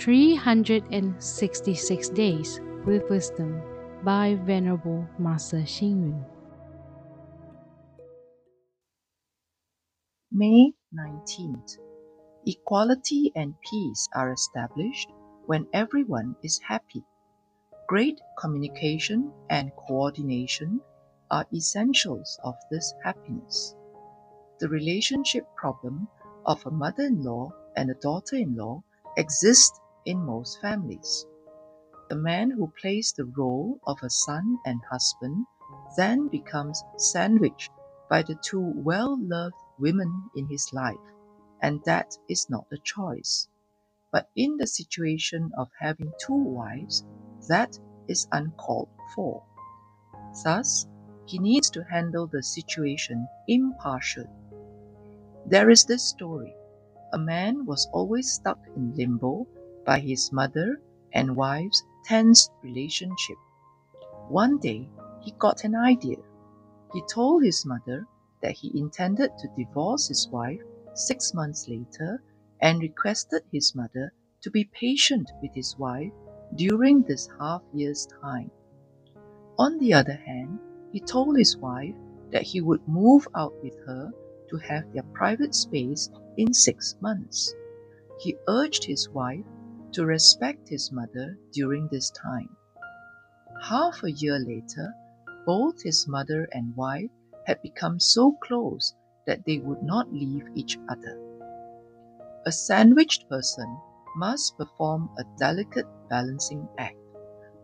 366 Days with Wisdom by Venerable Master Hsing Yun. May 19th. Equality and peace are established when everyone is happy. Great communication and coordination are essentials of this happiness. The relationship problem of a mother in law and a daughter in law exists in most families. The man who plays the role of a son and husband then becomes sandwiched by the two well loved women in his life, and that is not a choice. But in the situation of having two wives, that is uncalled for. Thus, he needs to handle the situation impartially. There is this story. A man was always stuck in limbo by his mother and wife's tense relationship. One day, he got an idea. He told his mother that he intended to divorce his wife six months later and requested his mother to be patient with his wife during this half year's time. On the other hand, he told his wife that he would move out with her to have their private space in six months. He urged his wife to respect his mother during this time. Half a year later, both his mother and wife had become so close that they would not leave each other. A sandwiched person must perform a delicate balancing act.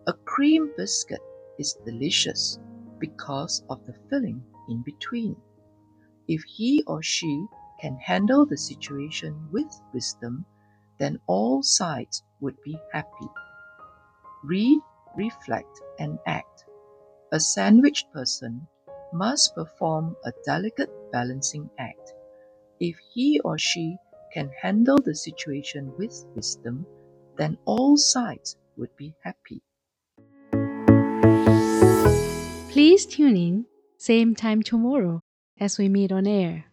A cream biscuit is delicious because of the filling in between. If he or she can handle the situation with wisdom, then all sides would be happy. Read, reflect, and act. A sandwiched person must perform a delicate balancing act. If he or she can handle the situation with wisdom, then all sides would be happy. Please tune in, same time tomorrow as we meet on air.